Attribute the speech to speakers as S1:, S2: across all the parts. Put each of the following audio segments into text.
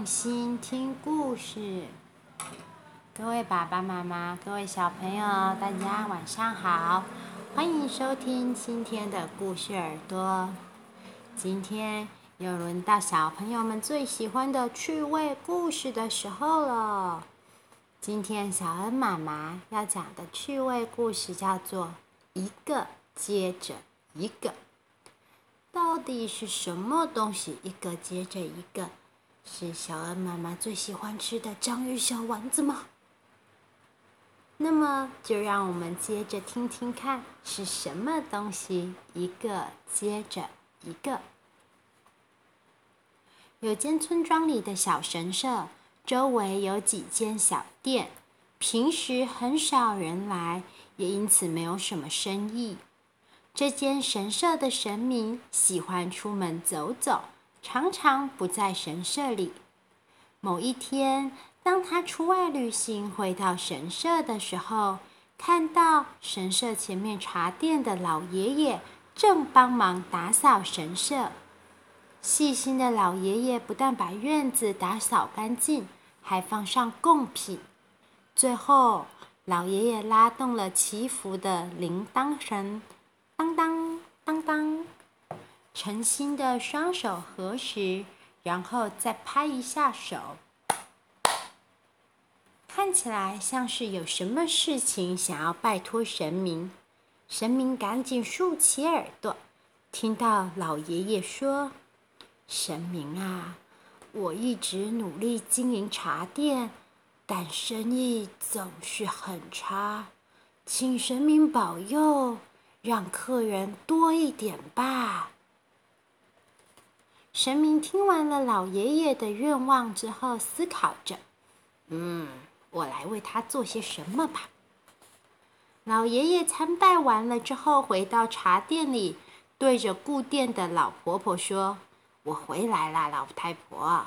S1: 用心听故事。各位爸爸妈妈，各位小朋友，大家晚上好，欢迎收听今天的故事耳朵。今天又轮到小朋友们最喜欢的趣味故事的时候了。今天小恩妈妈要讲的趣味故事叫做《一个接着一个》。到底是什么东西？一个接着一个，是小恩妈妈最喜欢吃的章鱼小丸子吗？那么，就让我们接着听听看是什么东西，一个接着一个。有间村庄里的小神社，周围有几间小店，平时很少人来，也因此没有什么生意。这间神社的神明喜欢出门走走，常常不在神社里。某一天，当他出外旅行回到神社的时候，看到神社前面茶店的老爷爷正帮忙打扫神社。细心的老爷爷不但把院子打扫干净，还放上贡品。最后，老爷爷拉动了祈福的铃铛声。当当当当，诚心的双手合十，然后再拍一下手，看起来像是有什么事情想要拜托神明。神明赶紧竖起耳朵，听到老爷爷说：“神明啊，我一直努力经营茶店，但生意总是很差，请神明保佑。”让客人多一点吧。神明听完了老爷爷的愿望之后，思考着：“嗯，我来为他做些什么吧。”老爷爷参拜完了之后，回到茶店里，对着顾店的老婆婆说：“我回来了，老太婆。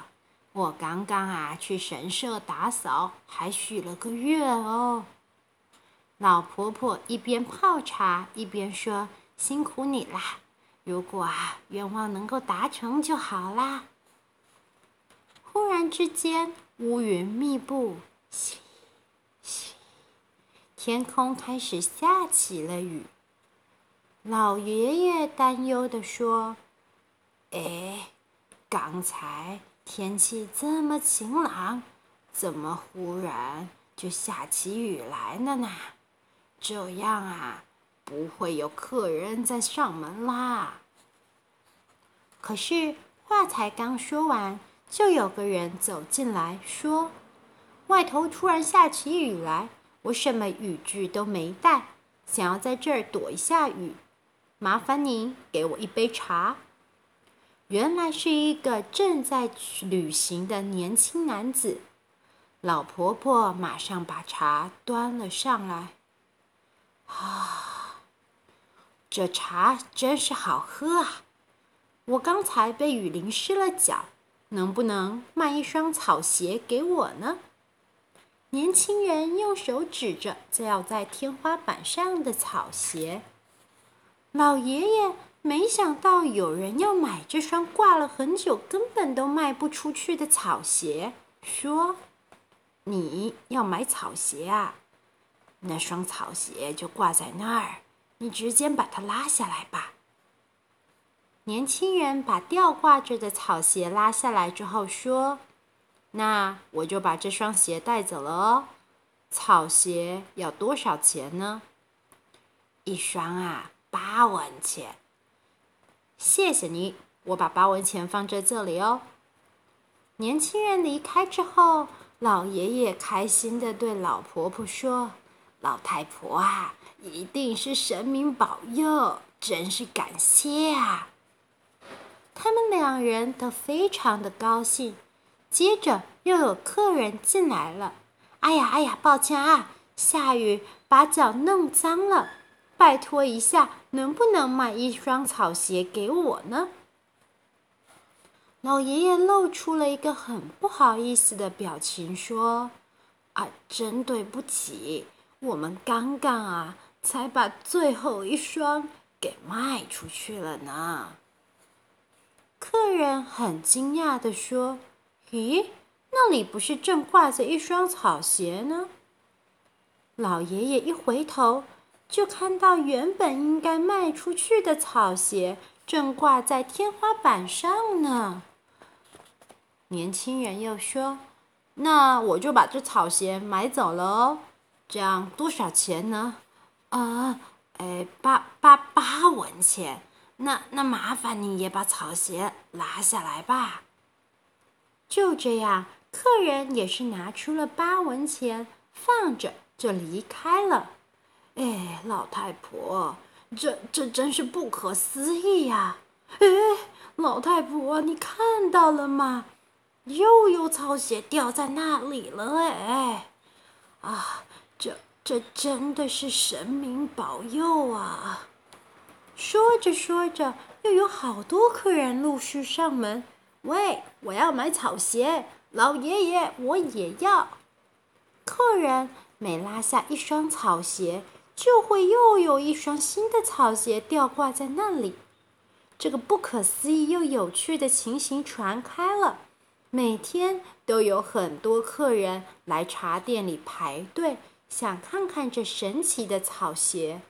S1: 我刚刚啊去神社打扫，还许了个愿哦。”老婆婆一边泡茶一边说：“辛苦你啦！如果啊愿望能够达成就好啦。”忽然之间，乌云密布，淅淅，天空开始下起了雨。老爷爷担忧地说：“哎，刚才天气这么晴朗，怎么忽然就下起雨来了呢？”这样啊，不会有客人再上门啦。可是话才刚说完，就有个人走进来说：“外头突然下起雨来，我什么雨具都没带，想要在这儿躲一下雨，麻烦您给我一杯茶。”原来是一个正在旅行的年轻男子。老婆婆马上把茶端了上来。啊，这茶真是好喝啊！我刚才被雨淋湿了脚，能不能卖一双草鞋给我呢？年轻人用手指着吊在天花板上的草鞋。老爷爷没想到有人要买这双挂了很久、根本都卖不出去的草鞋，说：“你要买草鞋啊？”那双草鞋就挂在那儿，你直接把它拉下来吧。年轻人把吊挂着的草鞋拉下来之后说：“那我就把这双鞋带走了哦。草鞋要多少钱呢？”一双啊，八文钱。谢谢你，我把八文钱放在这里哦。年轻人离开之后，老爷爷开心地对老婆婆说。老太婆啊，一定是神明保佑，真是感谢啊！他们两人都非常的高兴。接着又有客人进来了，哎呀哎呀，抱歉啊，下雨把脚弄脏了，拜托一下，能不能买一双草鞋给我呢？老爷爷露出了一个很不好意思的表情，说：“啊，真对不起。”我们刚刚啊，才把最后一双给卖出去了呢。客人很惊讶地说：“咦，那里不是正挂着一双草鞋呢？”老爷爷一回头，就看到原本应该卖出去的草鞋正挂在天花板上呢。年轻人又说：“那我就把这草鞋买走了哦，这样多少钱呢？”啊，哎，八八八文钱。那那麻烦你也把草鞋拿下来吧。就这样，客人也是拿出了八文钱，放着。就离开了。哎，老太婆，这这真是不可思议呀！哎，老太婆，你看到了吗？又有草鞋掉在那里了哎！啊，这这真的是神明保佑啊！说着说着，又有好多客人陆续上门。喂，我要买草鞋，老爷爷，我也要。客人。每拉下一双草鞋，就会又有一双新的草鞋吊挂在那里。这个不可思议又有趣的情形传开了，每天都有很多客人来茶店里排队，想看看这神奇的草鞋。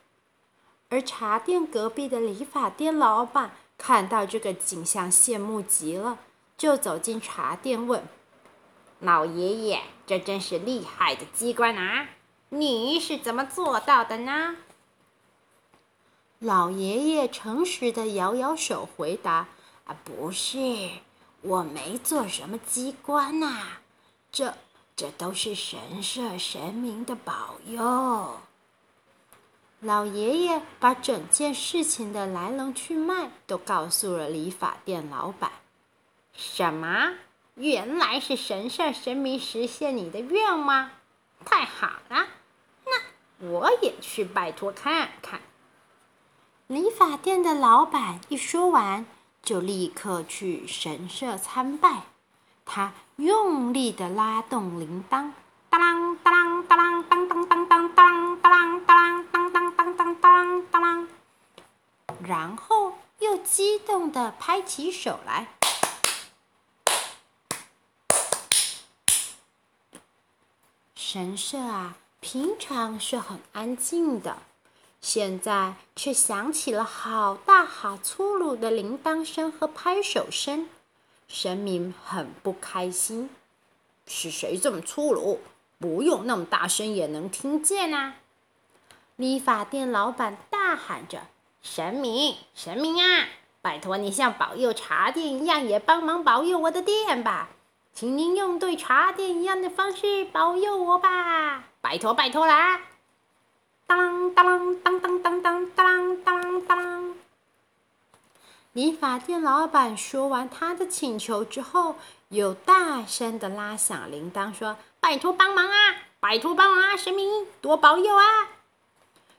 S1: 而茶店隔壁的理发店老板看到这个景象，羡慕极了，就走进茶店问。老爷爷，这真是厉害的机关啊！你是怎么做到的呢？老爷爷诚实的摇摇手回答：“啊，不是，我没做什么机关呐，这这都是神社神明的保佑。”老爷爷把整件事情的来龙去脉都告诉了理发店老板。什么？原来是神社神明实现你的愿望，太好了！那我也去拜托看看。理发店的老板一说完，就立刻去神社参拜。他用力地拉动铃铛，当啷当啷当啷当当当当当当当当当当当当当，然后又激动地拍起手来。神社啊，平常是很安静的，现在却响起了好大好粗鲁的铃铛声和拍手声。神明很不开心，是谁这么粗鲁？不用那么大声也能听见啊！理发店老板大喊着：“神明，神明啊，拜托你像保佑茶店一样，也帮忙保佑我的店吧！”请您用对茶店一样的方式保佑我吧，拜托拜托啦！当当当当当当当当当。理发店老板说完他的请求之后，又大声的拉响铃铛，说：“拜托帮忙啊，拜托帮忙啊，神明多保佑啊！”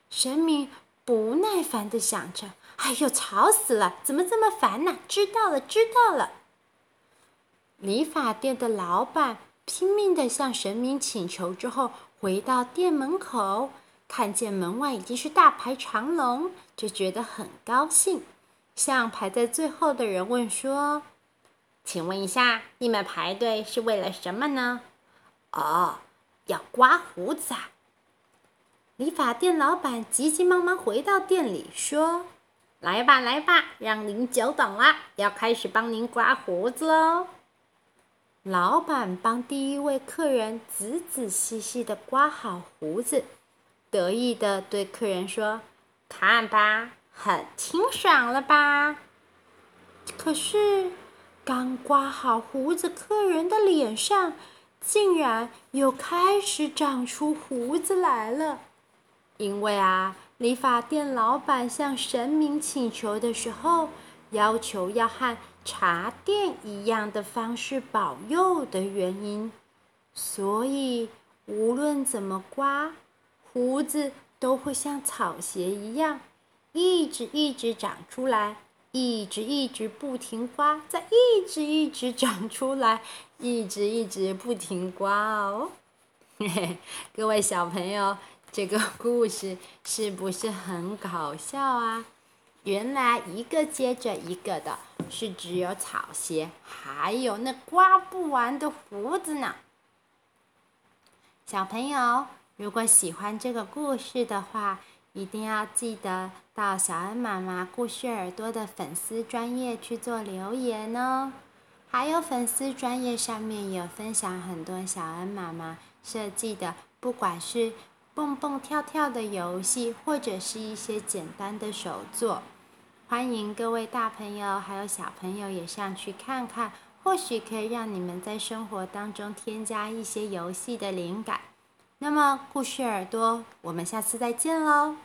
S1: 神明不耐烦的想着：“哎呦，吵死了，怎么这么烦呢？知道了，知道了。”理发店的老板拼命的向神明请求之后，回到店门口，看见门外已经是大排长龙，就觉得很高兴，向排在最后的人问说：“请问一下，你们排队是为了什么呢？”“哦，要刮胡子啊！”理发店老板急急忙忙回到店里说：“来吧，来吧，让您久等了，要开始帮您刮胡子喽。”老板帮第一位客人仔仔细细的刮好胡子，得意的对客人说：“看吧，很清爽了吧？”可是，刚刮好胡子，客人的脸上竟然又开始长出胡子来了。因为啊，理发店老板向神明请求的时候，要求要和茶店一样的方式保佑的原因，所以无论怎么刮，胡子都会像草鞋一样，一直一直长出来，一直一直不停刮，再一直一直长出来，一直一直不停刮哦。嘿嘿，各位小朋友，这个故事是不是很搞笑啊？原来一个接着一个的。是只有草鞋，还有那刮不完的胡子呢。小朋友，如果喜欢这个故事的话，一定要记得到小恩妈妈故事耳朵的粉丝专页去做留言哦。还有粉丝专页上面有分享很多小恩妈妈设计的，不管是蹦蹦跳跳的游戏，或者是一些简单的手作，欢迎各位大朋友还有小朋友也上去看看，或许可以让你们在生活当中添加一些游戏的灵感。那么，故事耳朵，我们下次再见喽。